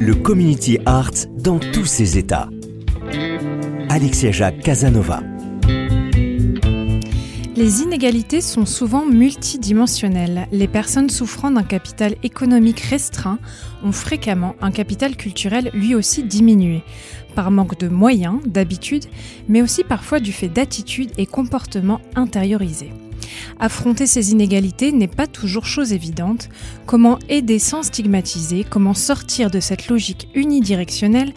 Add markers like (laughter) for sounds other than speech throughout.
le community art dans tous ses états. Alexia Jacques Casanova. Les inégalités sont souvent multidimensionnelles. Les personnes souffrant d'un capital économique restreint ont fréquemment un capital culturel lui aussi diminué, par manque de moyens, d'habitudes, mais aussi parfois du fait d'attitudes et comportements intériorisés. Affronter ces inégalités n'est pas toujours chose évidente. Comment aider sans stigmatiser? Comment sortir de cette logique unidirectionnelle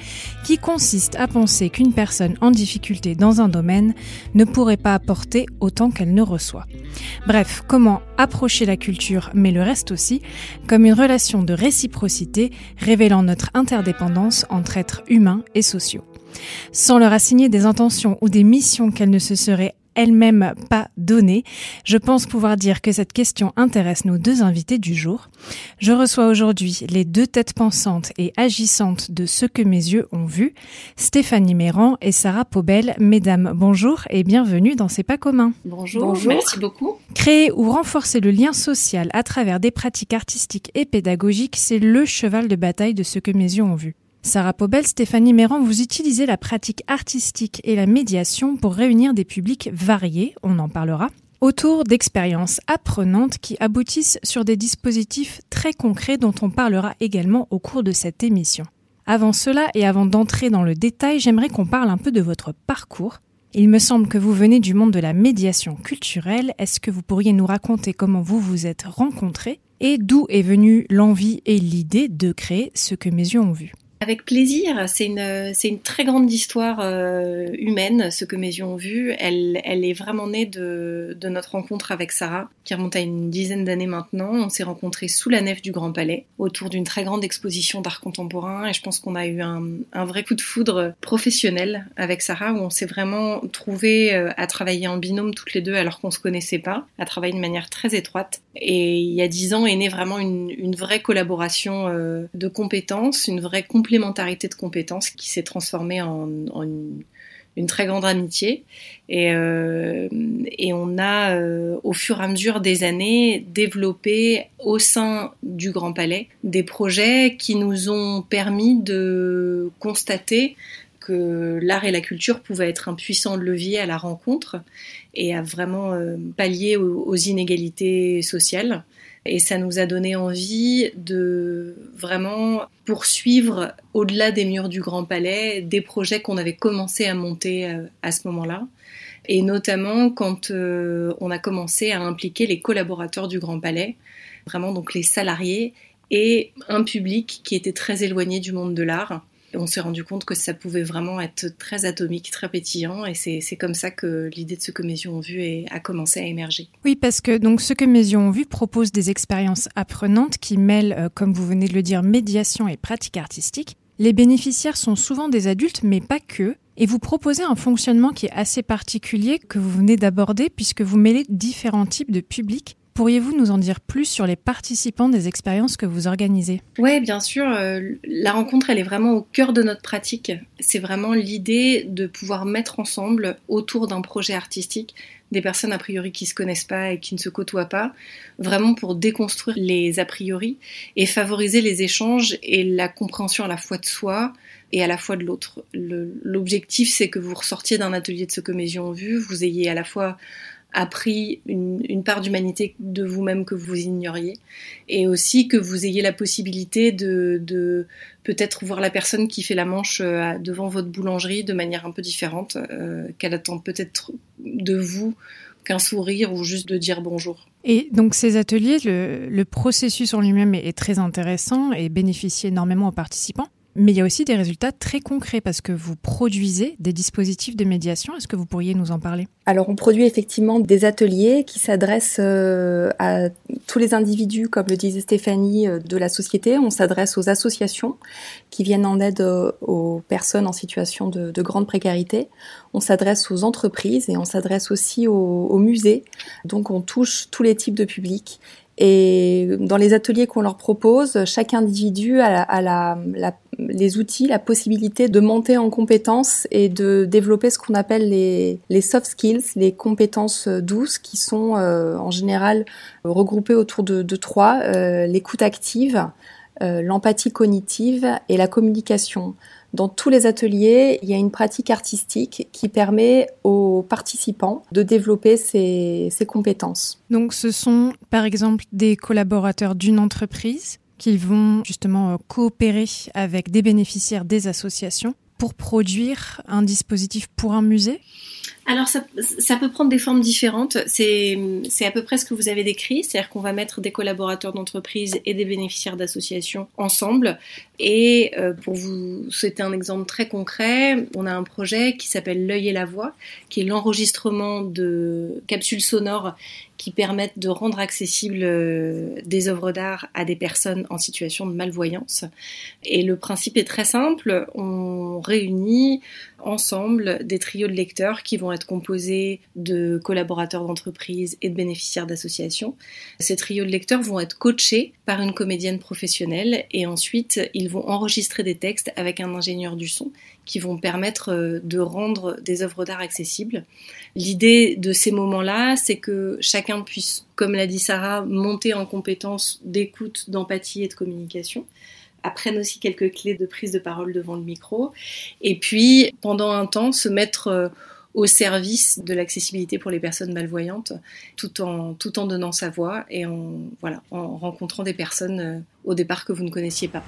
qui consiste à penser qu'une personne en difficulté dans un domaine ne pourrait pas apporter autant qu'elle ne reçoit? Bref, comment approcher la culture, mais le reste aussi, comme une relation de réciprocité révélant notre interdépendance entre êtres humains et sociaux. Sans leur assigner des intentions ou des missions qu'elles ne se seraient elle-même pas donnée, je pense pouvoir dire que cette question intéresse nos deux invités du jour. Je reçois aujourd'hui les deux têtes pensantes et agissantes de ce que mes yeux ont vu, Stéphanie Méran et Sarah Pobel. Mesdames, bonjour et bienvenue dans C'est pas commun. Bonjour, bonjour, merci beaucoup. Créer ou renforcer le lien social à travers des pratiques artistiques et pédagogiques, c'est le cheval de bataille de ce que mes yeux ont vu. Sarah Pobel, Stéphanie Méran, vous utilisez la pratique artistique et la médiation pour réunir des publics variés, on en parlera, autour d'expériences apprenantes qui aboutissent sur des dispositifs très concrets dont on parlera également au cours de cette émission. Avant cela et avant d'entrer dans le détail, j'aimerais qu'on parle un peu de votre parcours. Il me semble que vous venez du monde de la médiation culturelle. Est-ce que vous pourriez nous raconter comment vous vous êtes rencontrés et d'où est venue l'envie et l'idée de créer ce que mes yeux ont vu? Avec plaisir. C'est une, très grande histoire euh, humaine, ce que mes yeux ont vu. Elle, est vraiment née de, notre rencontre avec Sarah, qui remonte à une dizaine d'années maintenant. On s'est rencontrés sous la nef du Grand Palais, autour d'une très grande exposition d'art contemporain. Et je pense qu'on a eu un, vrai coup de foudre professionnel avec Sarah, où on s'est vraiment trouvé euh, à travailler en binôme toutes les deux, alors qu'on se connaissait pas, à travailler de manière très étroite. Et il y a dix ans est née vraiment une, une vraie collaboration euh, de compétences, une vraie complémentarité complémentarité de compétences qui s'est transformée en, une, très grande amitié. Et, euh, on a, euh, au fur et à mesure des années, développé au sein du Grand Palais des projets qui nous ont permis de constater que l'art et la culture pouvaient être un puissant levier à la rencontre et à vraiment euh, pallier aux inégalités sociales. Et ça nous a donné envie de vraiment poursuivre au-delà des murs du Grand Palais des projets qu'on avait commencé à monter euh, à ce moment-là. Et notamment quand euh, on a commencé à impliquer les collaborateurs du Grand Palais, vraiment donc les salariés et un public qui était très éloigné du monde de l'art on s'est rendu compte que ça pouvait vraiment être très atomique, très pétillant, et c'est comme ça que l'idée de ce que mes yeux ont vu a commencé à émerger. Oui, parce que donc ce que mes yeux ont vu propose des expériences apprenantes qui mêlent, euh, comme vous venez de le dire, médiation et pratique artistique. Les bénéficiaires sont souvent des adultes, mais pas que. Et vous proposez un fonctionnement qui est assez particulier que vous venez d'aborder puisque vous mêlez différents types de publics Pourriez-vous nous en dire plus sur les participants des expériences que vous organisez? Oui, bien sûr. Euh, la rencontre, elle est vraiment au cœur de notre pratique. C'est vraiment l'idée de pouvoir mettre ensemble, autour d'un projet artistique, des personnes a priori qui se connaissent pas et qui ne se côtoient pas, vraiment pour déconstruire les a priori et favoriser les échanges et la compréhension à la fois de soi et à la fois de l'autre. L'objectif, c'est que vous ressortiez d'un atelier de ce que mes yeux ont vu, vous ayez à la fois appris une, part d'humanité de vous-même que vous ignoriez, et aussi que vous ayez la possibilité de, peut-être voir la personne qui fait la manche euh, devant votre boulangerie de manière un peu différente, euh, qu'elle attend peut-être de vous qu'un sourire ou juste de dire bonjour. Et donc ces ateliers, le, processus en lui-même est très intéressant et bénéficie énormément aux participants. Mais il y a aussi des résultats très concrets parce que vous produisez des dispositifs de médiation. Est-ce que vous pourriez nous en parler? Alors on produit effectivement des ateliers qui s'adressent euh, à tous les individus, comme le disait Stéphanie, euh, de la société. On s'adresse aux associations qui viennent en aide euh, aux personnes en situation de, grande précarité. On s'adresse aux entreprises et on s'adresse aussi aux, aux musées. Donc on touche tous les types de publics. Et dans les ateliers qu'on leur propose, chaque individu a, la, les outils, la possibilité de monter en compétences et de développer ce qu'on appelle les, soft skills, les compétences douces, qui sont euh, en général regroupées autour de, trois euh, l'écoute active, euh, l'empathie cognitive et la communication. Dans tous les ateliers, il y a une pratique artistique qui permet aux participants de développer ces, compétences. Donc ce sont par exemple des collaborateurs d'une entreprise qui vont justement euh, coopérer avec des bénéficiaires des associations pour produire un dispositif pour un musée? Alors ça, peut prendre des formes différentes. C'est à peu près ce que vous avez décrit, c'est-à-dire qu'on va mettre des collaborateurs d'entreprise et des bénéficiaires d'associations ensemble. Et euh, pour vous c'était un exemple très concret, on a un projet qui s'appelle L'œil et la voix, qui est l'enregistrement de capsules sonores qui permettent de rendre accessibles euh, des œuvres d'art à des personnes en situation de malvoyance. Et le principe est très simple, on réunit ensemble des trios de lecteurs qui vont être composés de collaborateurs d'entreprise et de bénéficiaires d'associations. Ces trios de lecteurs vont être coachés par une comédienne professionnelle et ensuite ils vont enregistrer des textes avec un ingénieur du son qui vont permettre euh, de rendre des œuvres d'art accessibles. L'idée de ces moments-là, c'est que chacun puisse, comme l'a dit Sarah, monter en compétences d'écoute, d'empathie et de communication apprennent aussi quelques clés de prise de parole devant le micro, et puis pendant un temps se mettre euh, au service de l'accessibilité pour les personnes malvoyantes, tout en, tout en donnant sa voix et en, voilà, en rencontrant des personnes euh, au départ que vous ne connaissiez pas.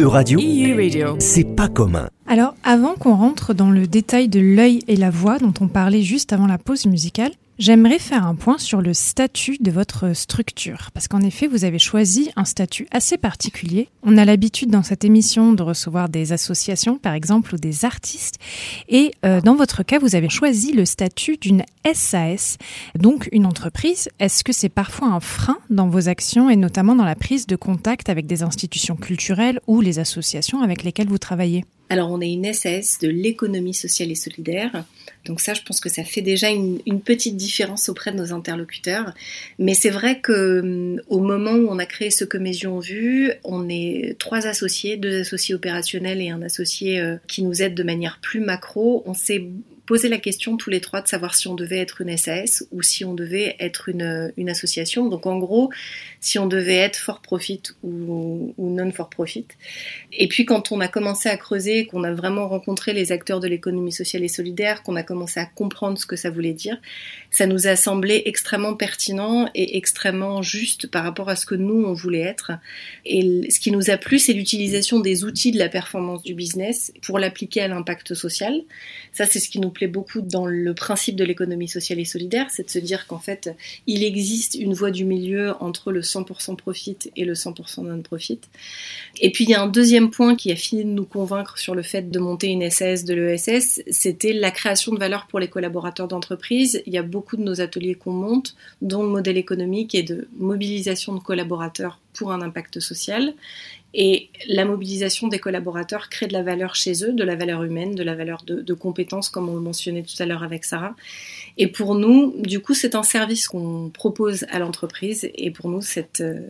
Euradio, Radio. c'est pas commun. Alors, avant qu'on rentre dans le détail de l'œil et la voix dont on parlait juste avant la pause musicale, J'aimerais faire un point sur le statut de votre structure, parce qu'en effet, vous avez choisi un statut assez particulier. On a l'habitude dans cette émission de recevoir des associations, par exemple, ou des artistes, et euh, dans votre cas, vous avez choisi le statut d'une SAS, donc une entreprise. Est-ce que c'est parfois un frein dans vos actions, et notamment dans la prise de contact avec des institutions culturelles ou les associations avec lesquelles vous travaillez? Alors on est une SAS de l'économie sociale et solidaire. Donc ça, je pense que ça fait déjà une, petite différence auprès de nos interlocuteurs. Mais c'est vrai que hum, au moment où on a créé ce Comésion Vue, on est trois associés, deux associés opérationnels et un associé euh, qui nous aide de manière plus macro. On poser la question tous les trois de savoir si on devait être une SAS ou si on devait être une, une association. Donc en gros, si on devait être for profit ou, ou non for profit. Et puis quand on a commencé à creuser, qu'on a vraiment rencontré les acteurs de l'économie sociale et solidaire, qu'on a commencé à comprendre ce que ça voulait dire, ça nous a semblé extrêmement pertinent et extrêmement juste par rapport à ce que nous on voulait être. Et ce qui nous a plu, c'est l'utilisation des outils de la performance du business pour l'appliquer à l'impact social. Ça, c'est ce qui nous plaît beaucoup dans le principe de l'économie sociale et solidaire, c'est de se dire qu'en fait, il existe une voie du milieu entre le 100% profit et le 100% non-profit. Et puis, il y a un deuxième point qui a fini de nous convaincre sur le fait de monter une SAS de l'ESS, c'était la création de valeur pour les collaborateurs d'entreprise. Il y a beaucoup de nos ateliers qu'on monte, dont le modèle économique est de mobilisation de collaborateurs pour un impact social. Et la mobilisation des collaborateurs crée de la valeur chez eux, de la valeur humaine, de la valeur de, compétences, comme on le mentionnait tout à l'heure avec Sarah. Et pour nous, du coup, c'est un service qu'on propose à l'entreprise. Et pour nous, euh,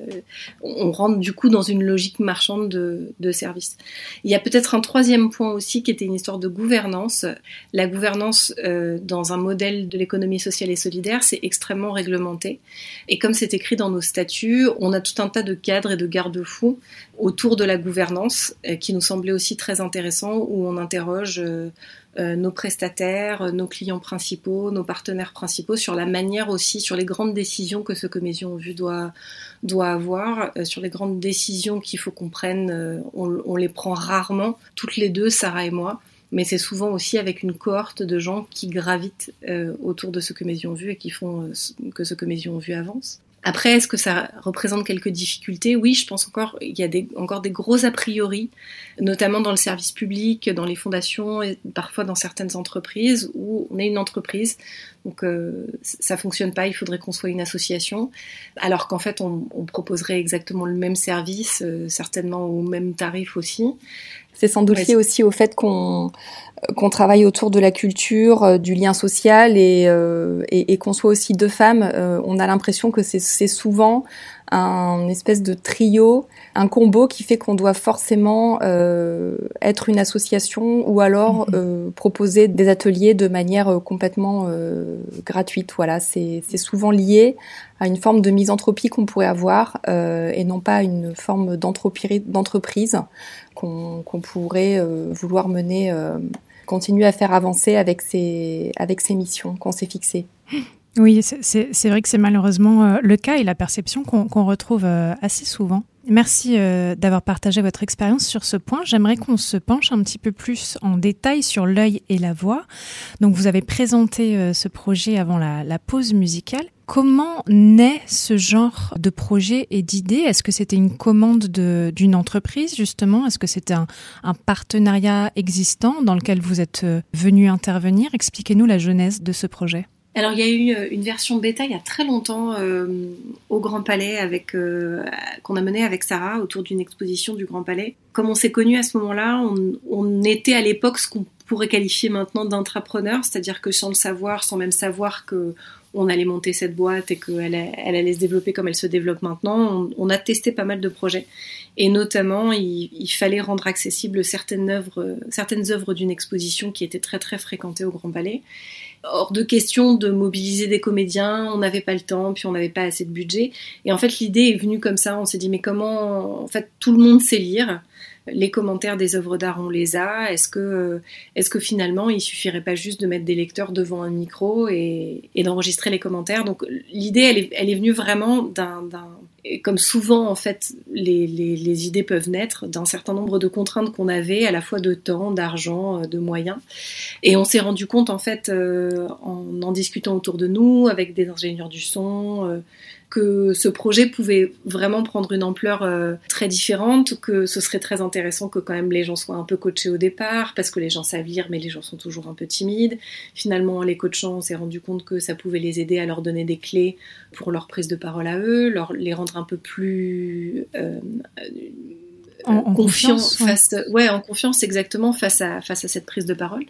on rentre du coup dans une logique marchande de, de service. Il y a peut-être un troisième point aussi qui était une histoire de gouvernance. La gouvernance euh, dans un modèle de l'économie sociale et solidaire, c'est extrêmement réglementé. Et comme c'est écrit dans nos statuts, on a tout un tas de cadres et de garde-fous autour de la gouvernance euh, qui nous semblait aussi très intéressant où on interroge euh, euh, nos prestataires, nos clients principaux, nos partenaires principaux sur la manière aussi, sur les grandes décisions que ce Comésion Vue doit, doit avoir, sur les grandes décisions qu'il faut qu'on prenne. On, les prend rarement, toutes les deux, Sarah et moi mais c'est souvent aussi avec une cohorte de gens qui gravitent autour de ce que Mésion Vue et qui font que ce que Mésion Vue avance. Après, est-ce que ça représente quelques difficultés? Oui, je pense encore il y a encore des gros a priori, notamment dans le service public, dans les fondations et parfois dans certaines entreprises où on est une entreprise, donc euh, ça fonctionne pas, il faudrait qu'on soit une association, alors qu'en fait on, on, proposerait exactement le même service, euh, certainement au même tarif aussi. C'est sans doute lié aussi au fait qu'on qu'on travaille autour de la culture, euh, du lien social et, euh, et, et qu'on soit aussi deux femmes. Euh, on a l'impression que c'est souvent un espèce de trio, un combo qui fait qu'on doit forcément euh, être une association ou alors mhm. euh, proposer des ateliers de manière euh, complètement euh, gratuite. Voilà, c'est souvent lié à une forme de misanthropie qu'on pourrait avoir euh, et non pas à une forme d'entreprise qu'on pourrait vouloir mener, continuer à faire avancer avec ces, avec ces missions qu'on s'est fixées. (laughs) Oui, c'est vrai que c'est malheureusement euh, le cas et la perception qu'on retrouve euh, assez souvent. Merci euh, d'avoir partagé votre expérience sur ce point. J'aimerais qu'on se penche un petit peu plus en détail sur l'œil et la voix. Donc, vous avez présenté ce projet avant la, pause musicale. Comment naît ce genre de projet et d'idée Est-ce que c'était une commande d'une entreprise justement? Est-ce que c'était un, un, partenariat existant dans lequel vous êtes venu intervenir? Expliquez-nous la genèse de ce projet. Alors il y a eu euh, une version bêta il y a très longtemps euh, au Grand Palais avec euh, qu'on a mené avec Sarah autour d'une exposition du Grand Palais. Comme on s'est connus à ce moment-là, on, on, était à l'époque ce qu'on pourrait qualifier maintenant d'intrapreneur, c'est-à-dire que sans le savoir, sans même savoir que on allait monter cette boîte et qu'elle elle allait se développer comme elle se développe maintenant, on, a testé pas mal de projets. Et notamment, il, il fallait rendre accessibles certaines œuvres, certaines œuvres d'une exposition qui était très très fréquentée au Grand Palais hors de question de mobiliser des comédiens, on n'avait pas le temps, puis on n'avait pas assez de budget. Et en fait, l'idée est venue comme ça. On s'est dit, mais comment, en fait, tout le monde sait lire. Les commentaires des œuvres d'art, on les a. Est-ce que, est-ce que finalement, il suffirait pas juste de mettre des lecteurs devant un micro et, et d'enregistrer les commentaires? Donc, l'idée, elle est, elle est venue vraiment d'un, et comme souvent, en fait, les, les, idées peuvent naître d'un certain nombre de contraintes qu'on avait, à la fois de temps, d'argent, euh, de moyens. Et on s'est rendu compte, en fait, euh, en en discutant autour de nous, avec des ingénieurs du son, euh, que ce projet pouvait vraiment prendre une ampleur euh, très différente, que ce serait très intéressant que quand même les gens soient un peu coachés au départ, parce que les gens savent lire, mais les gens sont toujours un peu timides. Finalement, les coachants, on s'est rendu compte que ça pouvait les aider à leur donner des clés pour leur prise de parole à eux, leur, les rendre un peu plus... Euh, en, confiance, face, ouais. en confiance exactement face à face à cette prise de parole.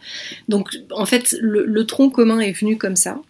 Donc en fait le, tronc commun est venu comme ça.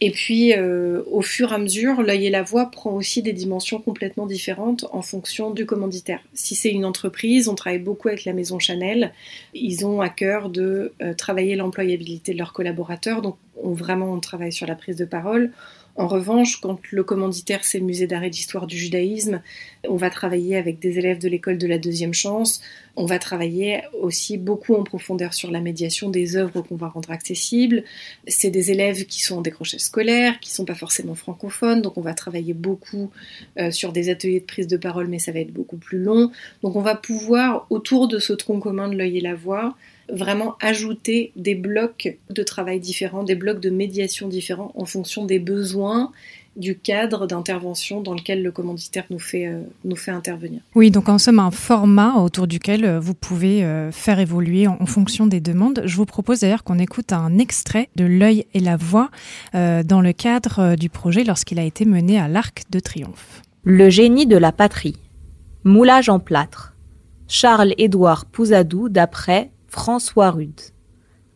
Et puis euh, au fur et à mesure, l'œil et la voix prend aussi des dimensions complètement différentes en fonction du commanditaire. Si c'est une entreprise, on travaille beaucoup avec la maison Chanel. Ils ont à cœur de euh, travailler l'employabilité de leurs collaborateurs, donc on, vraiment on travaille sur la prise de parole. En revanche, quand le commanditaire c'est le musée d'art et d'histoire du judaïsme, on va travailler avec des élèves de l'école de la deuxième chance. On va travailler aussi beaucoup en profondeur sur la médiation des œuvres qu'on va rendre accessibles. C'est des élèves qui sont en décrochage scolaire, qui sont pas forcément francophones, donc on va travailler beaucoup euh, sur des ateliers de prise de parole, mais ça va être beaucoup plus long. Donc on va pouvoir, autour de ce tronc commun de l'œil et la voix, vraiment ajouter des blocs de travail différents, des blocs de médiation différents en fonction des besoins du cadre d'intervention dans lequel le commanditaire nous fait, euh, nous fait intervenir. Oui, donc en somme, un format autour duquel euh, vous pouvez euh, faire évoluer en, fonction des demandes. Je vous propose d'ailleurs qu'on écoute un extrait de L'œil et la voix dans le cadre du projet lorsqu'il a été mené à l'Arc de Triomphe. Le génie de la patrie. Moulage en plâtre. Charles-Édouard Pouzadou d'après François Rude.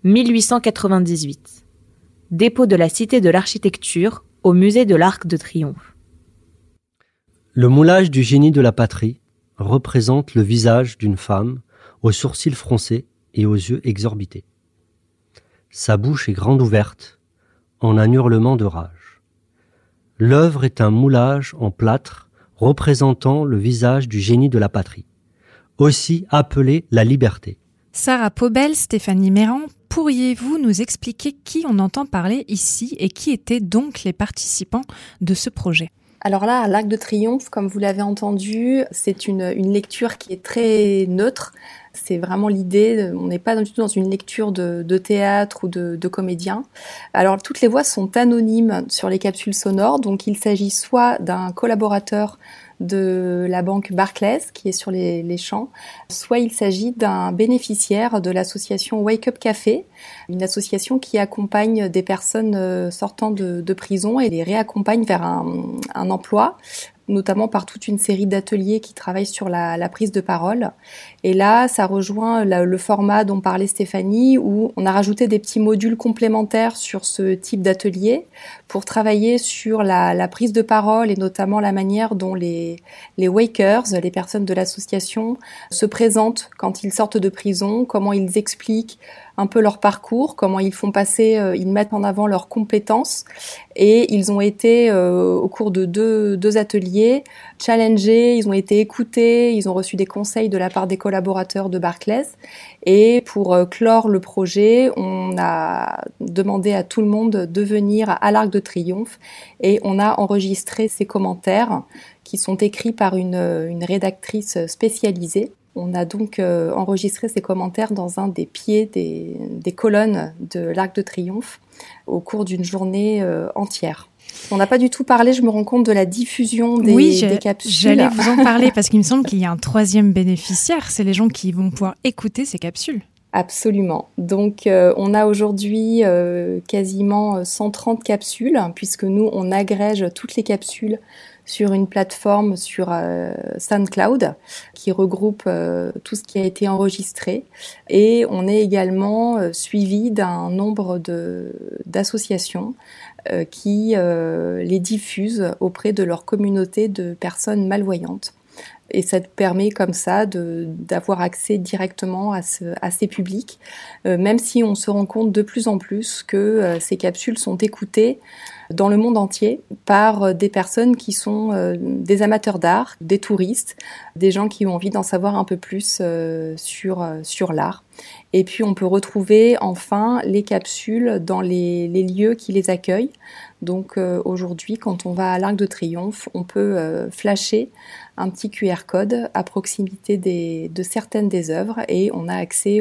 1898. Dépôt de la Cité de l'Architecture au musée de l'Arc de Triomphe. Le moulage du génie de la patrie représente le visage d'une femme aux sourcils froncés et aux yeux exorbités. Sa bouche est grande ouverte, en un hurlement de rage. L'œuvre est un moulage en plâtre représentant le visage du génie de la patrie, aussi appelé la liberté. Sarah Pobel, Stéphanie Méran, pourriez-vous nous expliquer qui on entend parler ici et qui étaient donc les participants de ce projet? Alors là, l'Arc de Triomphe, comme vous l'avez entendu, c'est une, lecture qui est très neutre. C'est vraiment l'idée, on n'est pas du tout dans une lecture de, théâtre ou de, de comédien. Alors toutes les voix sont anonymes sur les capsules sonores, donc il s'agit soit d'un collaborateur de la banque Barclays qui est sur les, champs, soit il s'agit d'un bénéficiaire de l'association Wake Up Café, une association qui accompagne des personnes euh, sortant de, prison et les réaccompagne vers un emploi notamment par toute une série d'ateliers qui travaillent sur la, prise de parole. Et là, ça rejoint le format dont parlait Stéphanie, où on a rajouté des petits modules complémentaires sur ce type d'atelier pour travailler sur la, la, prise de parole et notamment la manière dont les, les wakers, les personnes de l'association, se présentent quand ils sortent de prison, comment ils expliquent un peu leur parcours, comment ils font passer, euh, ils mettent en avant leurs compétences. Et ils ont été, euh, au cours de deux, deux ateliers, challengés, ils ont été écoutés, ils ont reçu des conseils de la part des collaborateurs de Barclays. Et pour euh, clore le projet, on a demandé à tout le monde de venir à l'Arc de Triomphe et on a enregistré ces commentaires qui sont écrits par une, une rédactrice spécialisée. On a donc euh, enregistré ces commentaires dans un des pieds des, colonnes de l'Arc de Triomphe au cours d'une journée euh, entière. On n'a pas du tout parlé, je me rends compte, de la diffusion des, oui, des capsules. J'allais vous en parler parce qu'il me semble qu'il y a un troisième bénéficiaire, c'est les gens qui vont pouvoir écouter ces capsules. Absolument. Donc euh, on a aujourd'hui quasiment 130 capsules puisque nous on agrège toutes les capsules sur une plateforme sur euh, SoundCloud qui regroupe euh, tout ce qui a été enregistré et on est également euh, suivi d'un nombre d'associations qui les diffusent auprès de leur communauté de personnes malvoyantes. Et ça te permet comme ça d'avoir accès directement à, ce, à ces publics, même si on se rend compte de plus en plus que ces capsules sont écoutées dans le monde entier par des personnes qui sont des amateurs d'art, des touristes, des gens qui ont envie d'en savoir un peu plus sur, sur l'art. Et puis on peut retrouver enfin les capsules dans les, lieux qui les accueillent. Donc euh, aujourd'hui, quand on va à l'Arc de Triomphe, on peut euh, flasher un petit QR code à proximité de certaines des œuvres et on a accès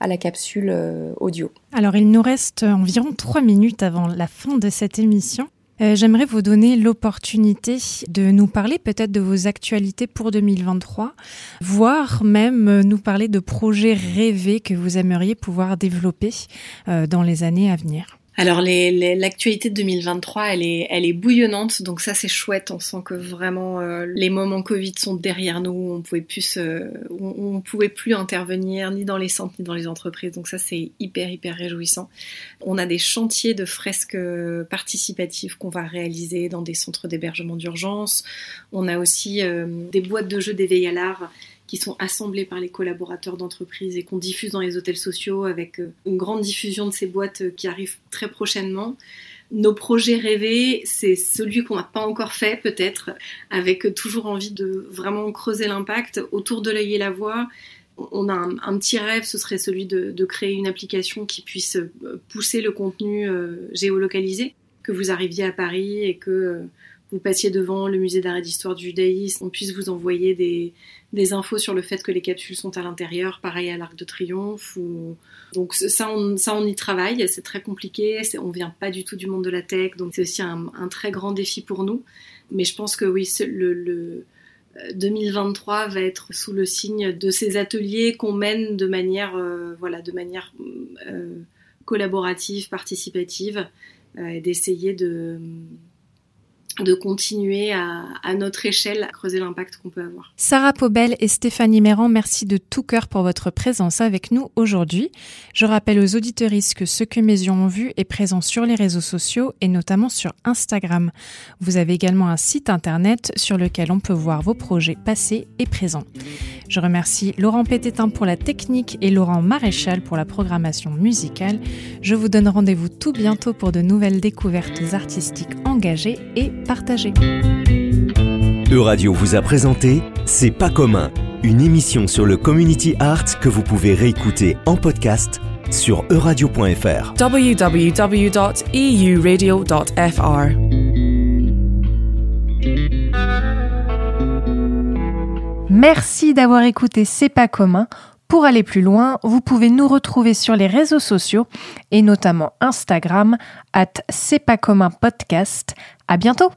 à la capsule euh, audio. Alors il nous reste environ trois minutes avant la fin de cette émission. Euh, j'aimerais vous donner l'opportunité de nous parler peut-être de vos actualités pour 2023, voire même nous parler de projets rêvés que vous aimeriez pouvoir développer euh, dans les années à venir. Alors l'actualité de 2023, elle est, elle est bouillonnante, donc ça c'est chouette. On sent que vraiment euh, les moments Covid sont derrière nous. On pouvait plus, on, pouvait plus intervenir ni dans les centres ni dans les entreprises. Donc ça c'est hyper hyper réjouissant. On a des chantiers de fresques participatives qu'on va réaliser dans des centres d'hébergement d'urgence. On a aussi euh, des boîtes de jeux d'éveil à l'art qui sont assemblés par les collaborateurs d'entreprise et qu'on diffuse dans les hôtels sociaux avec euh, une grande diffusion de ces boîtes euh, qui arrivent très prochainement. Nos projets rêvés, c'est celui qu'on n'a pas encore fait peut-être, avec toujours envie de vraiment creuser l'impact autour de l'œil et la voix. On a un, petit rêve, ce serait celui de, créer une application qui puisse euh, pousser le contenu géolocalisé, que vous arriviez à Paris et que vous passiez devant le musée d'art et d'histoire du judaïsme, on puisse vous envoyer des, infos sur le fait que les capsules sont à l'intérieur, pareil à l'Arc de Triomphe. Donc ça on, y travaille, c'est très compliqué, on vient pas du tout du monde de la tech, donc c'est aussi un, très grand défi pour nous. Mais je pense que oui, le, le 2023 euh, va être sous le signe de ces ateliers qu'on mène de manière, euh, voilà, de manière euh, collaborative, participative, d'essayer de de continuer à, notre échelle à creuser l'impact qu'on peut avoir. Sarah Pobel et Stéphanie Méran, merci de tout cœur pour votre présence avec nous aujourd'hui. Je rappelle aux auditeuristes que ce que mes yeux ont vu est présent sur les réseaux sociaux et notamment sur Instagram. Vous avez également un site internet sur lequel on peut voir vos projets passés et présents. Je remercie Laurent Pététin pour la technique et Laurent Maréchal pour la programmation musicale. Je vous donne rendez-vous tout bientôt pour de nouvelles découvertes artistiques engagées et partagées. Euradio vous a présenté C'est pas commun, une émission sur le community art que vous pouvez réécouter en podcast sur euradio.fr. www.eu.radio.fr Merci d'avoir écouté C'est pas commun. Pour aller plus loin, vous pouvez nous retrouver sur les réseaux sociaux et notamment Instagram at C'est pas commun podcast. À bientôt!